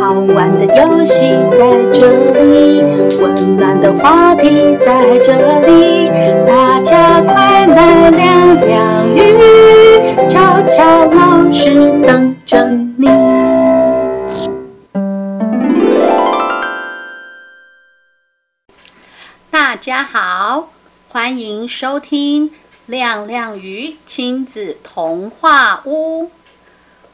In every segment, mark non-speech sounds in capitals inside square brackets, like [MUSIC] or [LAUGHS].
好玩的游戏在这里，温暖的话题在这里，大家快来亮亮鱼，悄悄老师等着你。大家好，欢迎收听亮亮鱼亲子童话屋。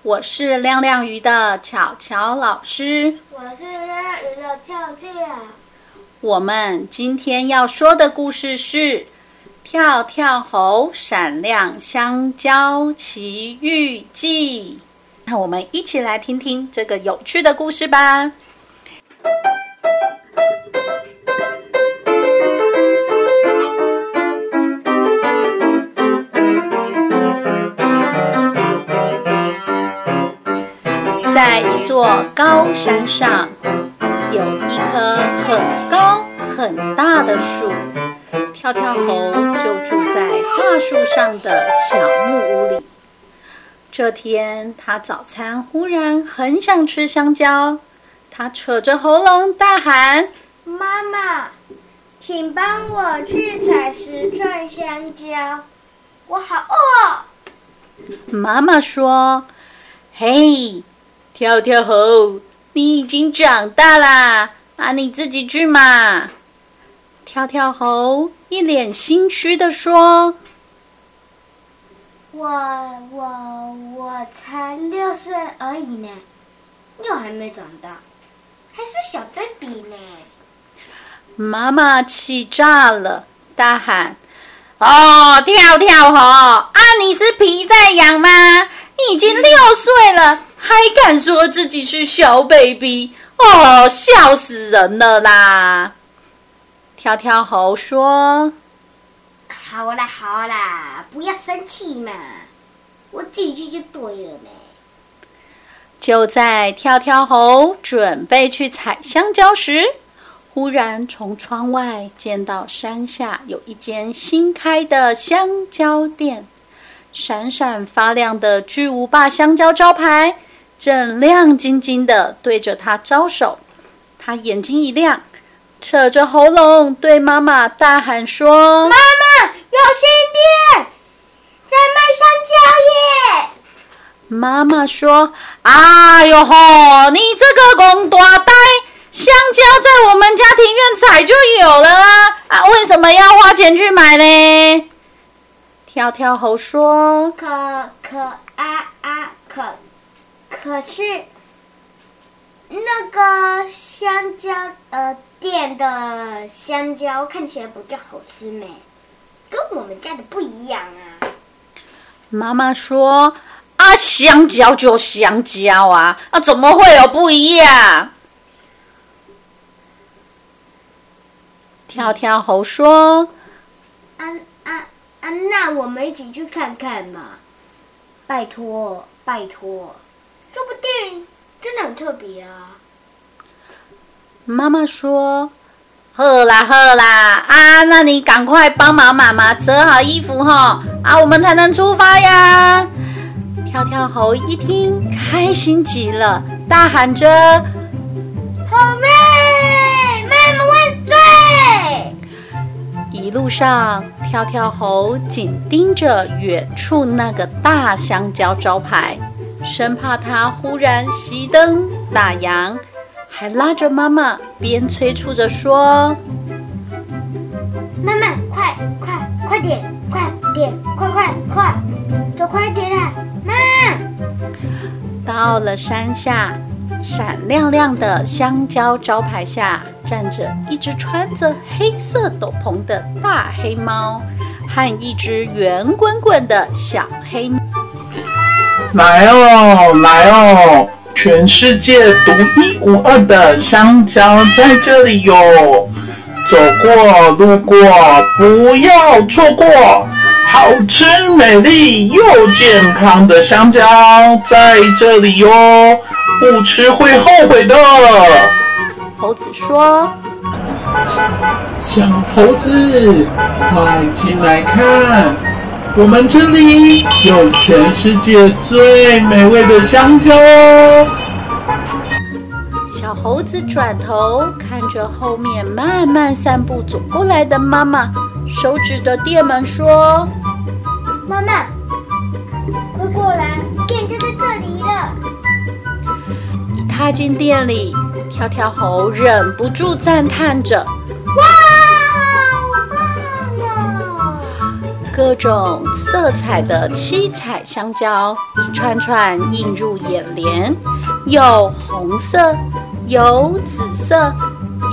我是亮亮鱼的巧巧老师。我是亮亮鱼的跳跳。我们今天要说的故事是《跳跳猴闪亮香蕉奇遇记》。那我们一起来听听这个有趣的故事吧。在一座高山上，有一棵很高很大的树。跳跳猴就住在大树上的小木屋里。这天，他早餐忽然很想吃香蕉，他扯着喉咙大喊妈妈，请帮我去采十串香蕉，我好饿哦。：“妈妈说，嘿，跳跳猴，你已经长大啦，啊，你自己去嘛。”跳跳猴一脸心虚的说。我我我才六岁而已呢，又还没长大，还是小 baby 呢。妈妈气炸了，大喊：“哦，跳跳猴啊，你是皮在痒吗？你已经六岁了，还敢说自己是小 baby？哦，笑死人了啦！”跳跳猴说好啦好啦，不要生气嘛，我自己去就对了呢。：“就在跳跳猴准备去采香蕉时，忽然从窗外见到山下有一间新开的香蕉店，闪闪发亮的巨无霸香蕉招牌正亮晶晶的对着他招手。他眼睛一亮，扯着喉咙对妈妈大喊说：“妈妈，有新店，在卖香蕉耶！妈妈说：“哎呦吼，你这个公大呆，香蕉在我们家庭院采就有了啊！啊，为什么要花钱去买呢？”跳跳猴说可可啊啊可，可是那个香蕉呃店的香蕉看起来比较好吃没，跟我们家的不一样啊。：“妈妈说啊，香蕉就香蕉啊，啊，怎么会有不一样？”跳跳猴说啊啊啊！那我们一起去看看嘛，拜托拜托，说不定真的很特别啊。：“妈妈说。”好啦好啦啊，那你赶快帮忙妈妈折好衣服哈啊，我们才能出发呀！跳跳猴一听，开心极了，大喊着好妹，妹妹万岁！一路上，跳跳猴紧盯着远处那个大香蕉招牌，生怕它忽然熄灯打烊，还拉着妈妈边催促着说妈妈，快快快点，快点，快快快，走快点啦！妈，：“到了山下，闪亮亮的香蕉招牌下，站着一只穿着黑色斗篷的大黑猫，和一只圆滚滚的小黑。来哦，来哦！全世界独一无二的香蕉在这里哟！走过路过不要错过，好吃、美丽又健康的香蕉在这里哟，不吃会后悔的。猴子说：“小猴子，快进来看，我们这里有全世界最美味的香蕉哦。”小猴子转头看着后面慢慢散步走过来的妈妈，手指着店门说。妈妈，快过来，店就在这里了。一踏进店里，跳跳猴忍不住赞叹着：“各种色彩的七彩香蕉一串串映入眼帘，有红色，有紫色，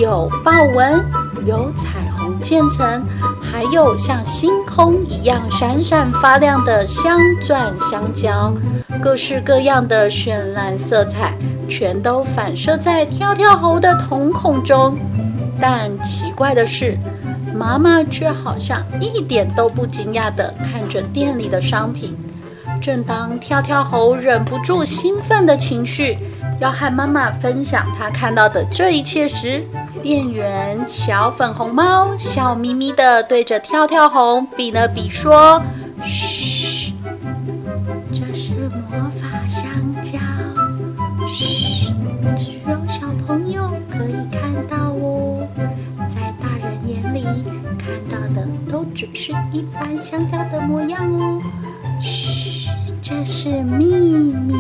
有豹纹，有彩虹渐层。”还有像星空一样闪闪发亮的镶钻香蕉，各式各样的绚烂色彩，全都反射在跳跳猴的瞳孔中。但奇怪的是，妈妈却好像一点都不惊讶的看着店里的商品。正当跳跳猴忍不住兴奋的情绪，要和妈妈分享他看到的这一切时，店员小粉红猫笑眯眯的对着跳跳猴比了比，说：“嘘，是一般香蕉的模样哦，嘘，这是秘密。”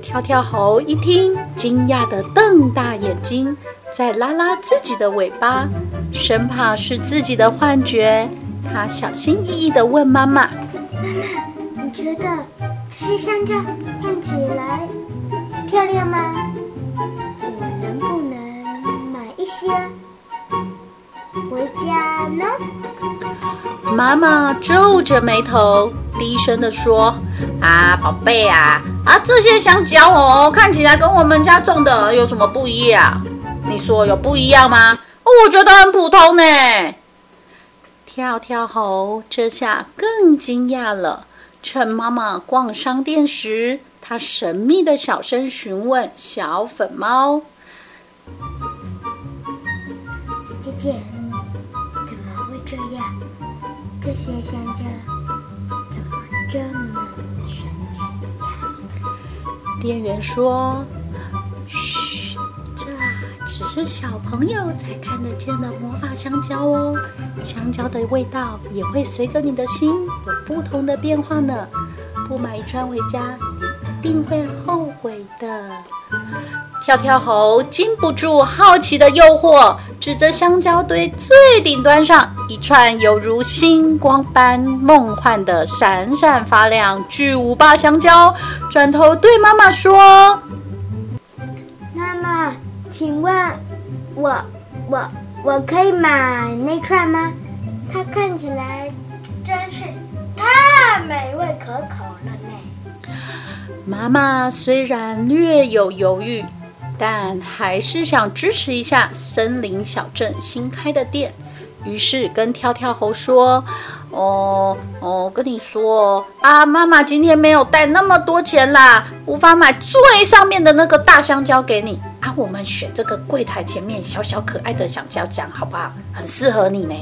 跳跳猴一听，惊讶地瞪大眼睛。在拉拉自己的尾巴，生怕是自己的幻觉。他小心翼翼地问妈妈：“妈妈，你觉得吃香蕉看起来漂亮吗？我能不能买一些回家呢？”妈妈皱着眉头，低声地说：“啊，宝贝啊，啊，这些香蕉哦，看起来跟我们家种的有什么不一样？”你说有不一样吗？我觉得很普通呢。跳跳猴这下更惊讶了。趁妈妈逛商店时，他神秘的小声询问小粉猫：“姐姐？这些香蕉怎么这么神奇呀？”店员说：“嘘。”这只是小朋友才看得见的魔法香蕉哦，香蕉的味道也会随着你的心有不同的变化呢。不买一串回家，你一定会后悔的。跳跳猴禁不住好奇的诱惑，指着香蕉堆最顶端上一串犹如星光般梦幻的闪闪发亮巨无霸香蕉，转头对妈妈说。妈妈请问，我我我可以买那串吗？它看起来真是太美味可口了呢。妈妈虽然略有犹豫，但还是想支持一下森林小镇新开的店。于是跟跳跳猴说：“哦哦，跟你说啊，妈妈今天没有带那么多钱啦，无法买最上面的那个大香蕉给你啊。我们选这个柜台前面小小可爱的香蕉酱，好不好？很适合你呢。”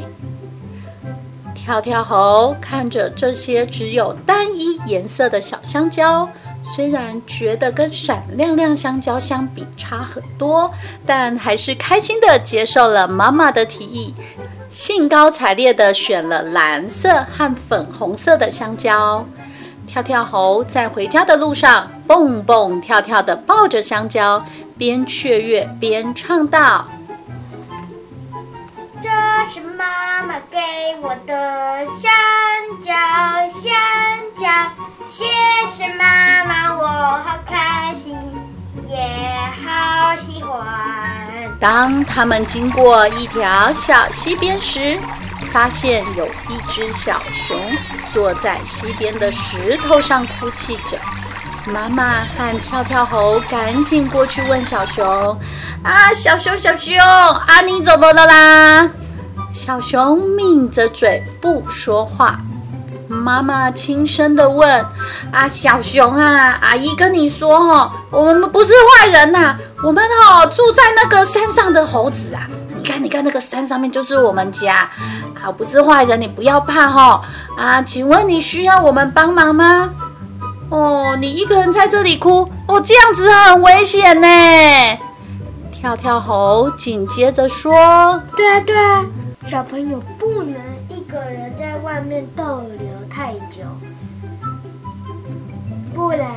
跳跳猴看着这些只有单一颜色的小香蕉，虽然觉得跟闪亮亮香蕉相比差很多，但还是开心的接受了妈妈的提议。兴高采烈地选了蓝色和粉红色的香蕉。跳跳猴在回家的路上蹦蹦跳跳地抱着香蕉，边雀跃边唱道：“是妈妈给我的香蕉，香蕉，谢谢妈妈，我好开心，也好喜欢。”当他们经过一条小溪边时，发现有一只小熊坐在溪边的石头上哭泣着。妈妈和跳跳猴赶紧过去问小熊：“啊，小熊，小熊，啊，你怎么了啦？”小熊抿着嘴不说话。妈妈轻声的问：“啊，小熊啊，阿姨跟你说哦，我们不是坏人呐，我们哦住在那个山上的猴子啊。你看，你看那个山上面就是我们家啊，不是坏人，你不要怕哈。啊，请问你需要我们帮忙吗？哦，你一个人在这里哭，哦，这样子很危险呢。”跳跳猴紧接着说：“对啊，对啊，小朋友不能一个人在外面逗留太久，不然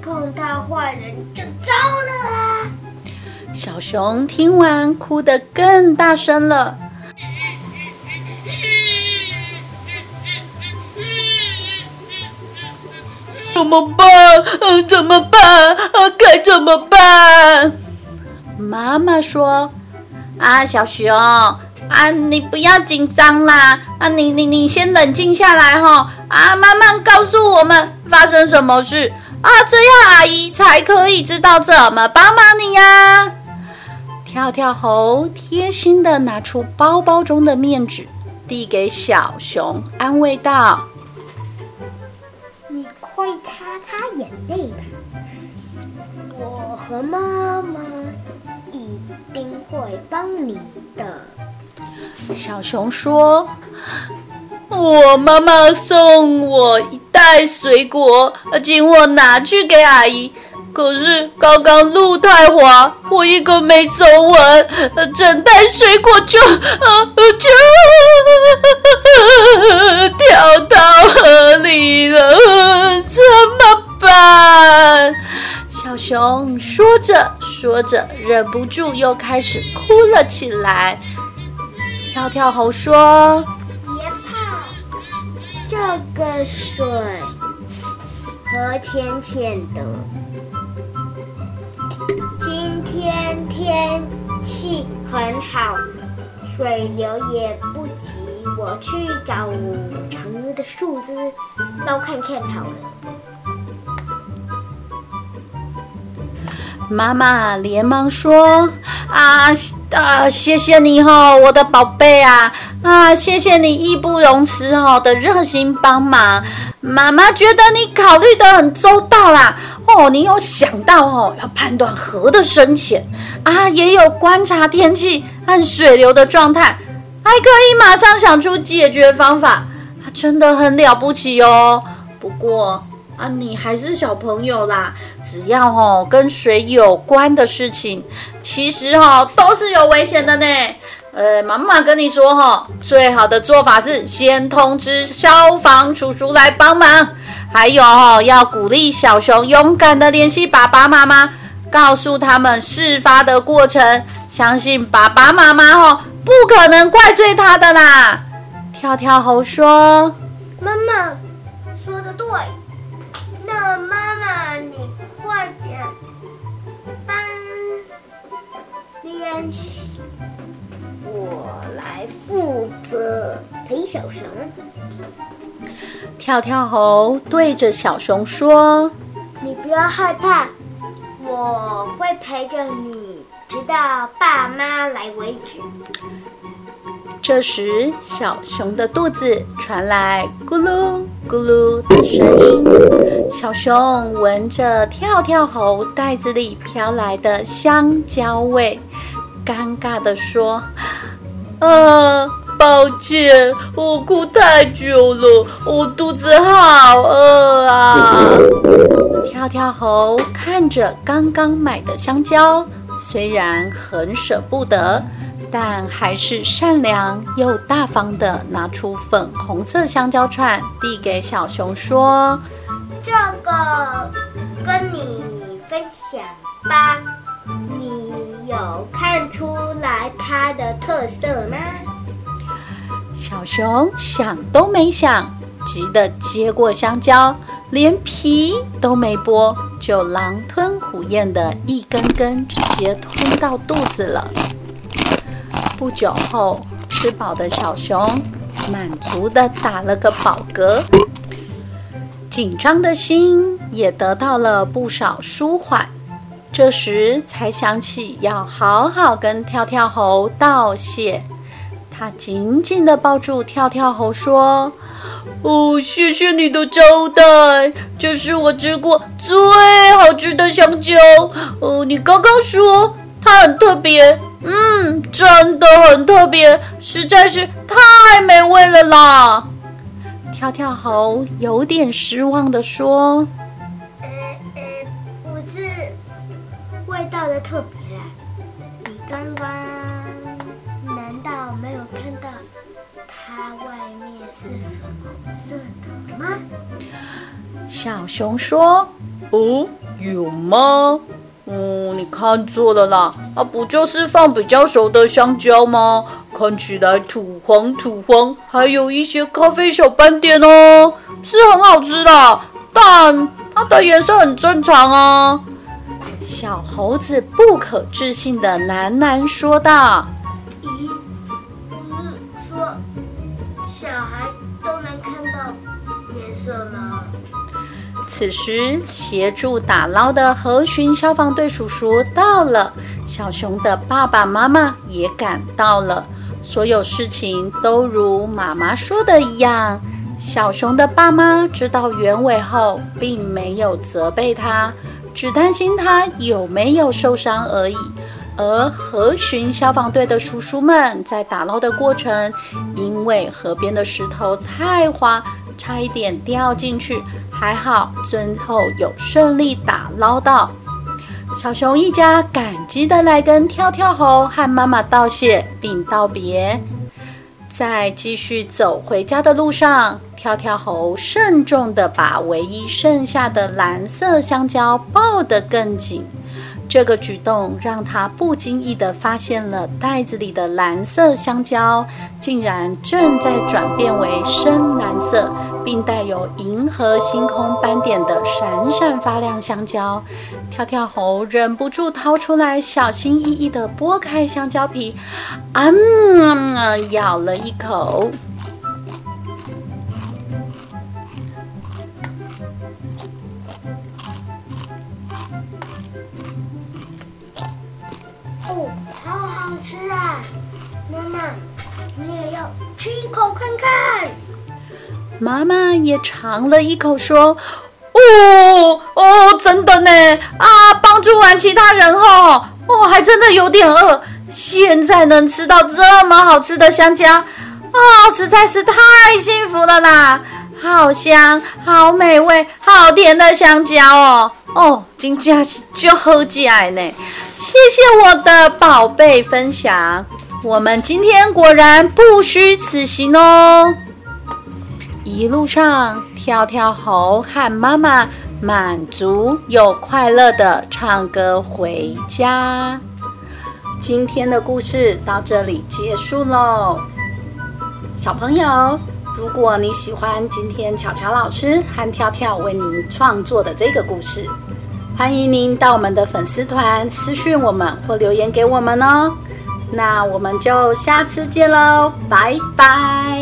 碰到坏人就糟了啊！”小熊听完，哭得更大声了。怎么办？嗯，怎么办？啊，该怎么办？妈妈说：“啊，小熊啊，你不要紧张啦，啊，你你你先冷静下来哈，啊，慢慢告诉我们发生什么事啊，这样阿姨才可以知道怎么帮忙你呀。”跳跳猴贴心的拿出包包中的面纸，递给小熊，安慰道：“你快擦擦眼泪吧，我和妈妈。”一定会帮你的。小熊说：“我妈妈送我一袋水果，请我拿去给阿姨。可是刚刚路太滑，我一个没走稳，整袋水果就就掉到河里了，怎么办？”小熊说着说着，忍不住又开始哭了起来。跳跳猴说：“别怕，这个水和浅浅的。今天天气很好，水流也不急。我去找长的树枝捞看看好了。”妈妈连忙说：“啊啊，谢谢你哈，我的宝贝啊啊，谢谢你义不容辞哦的热心帮忙。妈妈觉得你考虑的很周到啦哦，你有想到哦，要判断河的深浅啊，也有观察天气和水流的状态，还可以马上想出解决方法，真的很了不起哦。不过。”啊，你还是小朋友啦，只要哦跟水有关的事情，其实哈都是有危险的呢。呃，妈妈跟你说哈，最好的做法是先通知消防叔叔来帮忙，还有哈要鼓励小熊勇敢的联系爸爸妈妈，告诉他们事发的过程，相信爸爸妈妈哈不可能怪罪他的啦。跳跳猴说：“妈妈说的对。”我来负责陪小熊。跳跳猴对着小熊说：“你不要害怕，我会陪着你，直到爸妈来为止。”这时，小熊的肚子传来咕噜咕噜的声音。小熊闻着跳跳猴袋子里飘来的香蕉味，尴尬地说：“啊，抱歉，我哭太久了，我肚子好饿啊！” [LAUGHS] 跳跳猴看着刚刚买的香蕉，虽然很舍不得。但还是善良又大方的拿出粉红色香蕉串，递给小熊说：“这个跟你分享吧，看出来它的特色吗？”小熊想都没想，急得接过香蕉，连皮都没剥，就狼吞虎咽的一根根直接吞到肚子了。不久后，吃饱的小熊满足的打了个饱嗝，紧张的心也得到了不少舒缓。这时才想起要好好跟跳跳猴道谢。他紧紧地抱住跳跳猴，说：“哦，谢谢你的招待，这是我吃过最好吃的香蕉。哦，你刚刚说它很特别，嗯，真的很特别，实在是太美味了啦。”跳跳猴有点失望地说：“的特别。”你刚刚难道没有看到它外面是粉红色的吗？小熊说：“哦，有吗？哦，你看错了啦！啊，不就是放比较熟的香蕉吗？看起来土黄土黄，还有一些咖啡小斑点哦，是很好吃的，但它的颜色很正常啊。”小猴子不可置信的喃喃说道：“咦，不是说小孩都能看到颜色吗？”此时，协助打捞的河巡消防队叔叔到了，小熊的爸爸妈妈也赶到了。所有事情都如妈妈说的一样。小熊的爸妈知道原委后，并没有责备他。只担心他有没有受伤而已。而河巡消防队的叔叔们在打捞的过程，因为河边的石头太滑，差一点掉进去，还好最后有顺利打捞到。小熊一家感激的来跟跳跳猴和妈妈道谢并道别。在继续走回家的路上，跳跳猴慎重地把唯一剩下的蓝色香蕉抱得更紧。这个举动让他不经意地发现了袋子里的蓝色香蕉，竟然正在转变为深蓝色，并带有银河星空斑点的闪闪发亮香蕉。跳跳猴忍不住掏出来，小心翼翼地剥开香蕉皮，啊，咬了一口。好好吃啊，妈妈，你也要吃一口看看。妈妈也尝了一口，说：“哦哦，真的呢啊！帮助完其他人后，哦，还真的有点饿。现在能吃到这么好吃的香蕉，啊，实在是太幸福了啦！好香，好美味，好甜的香蕉哦哦，真正是就好吃呢。”谢谢我的宝贝分享，我们今天果然不虚此行哦。一路上，跳跳猴和妈妈满足又快乐的唱歌回家。今天的故事到这里结束喽。小朋友，如果你喜欢今天巧巧老师和跳跳为您创作的这个故事。欢迎您到我们的粉丝团私讯我们或留言给我们哦，那我们就下次见喽，拜拜。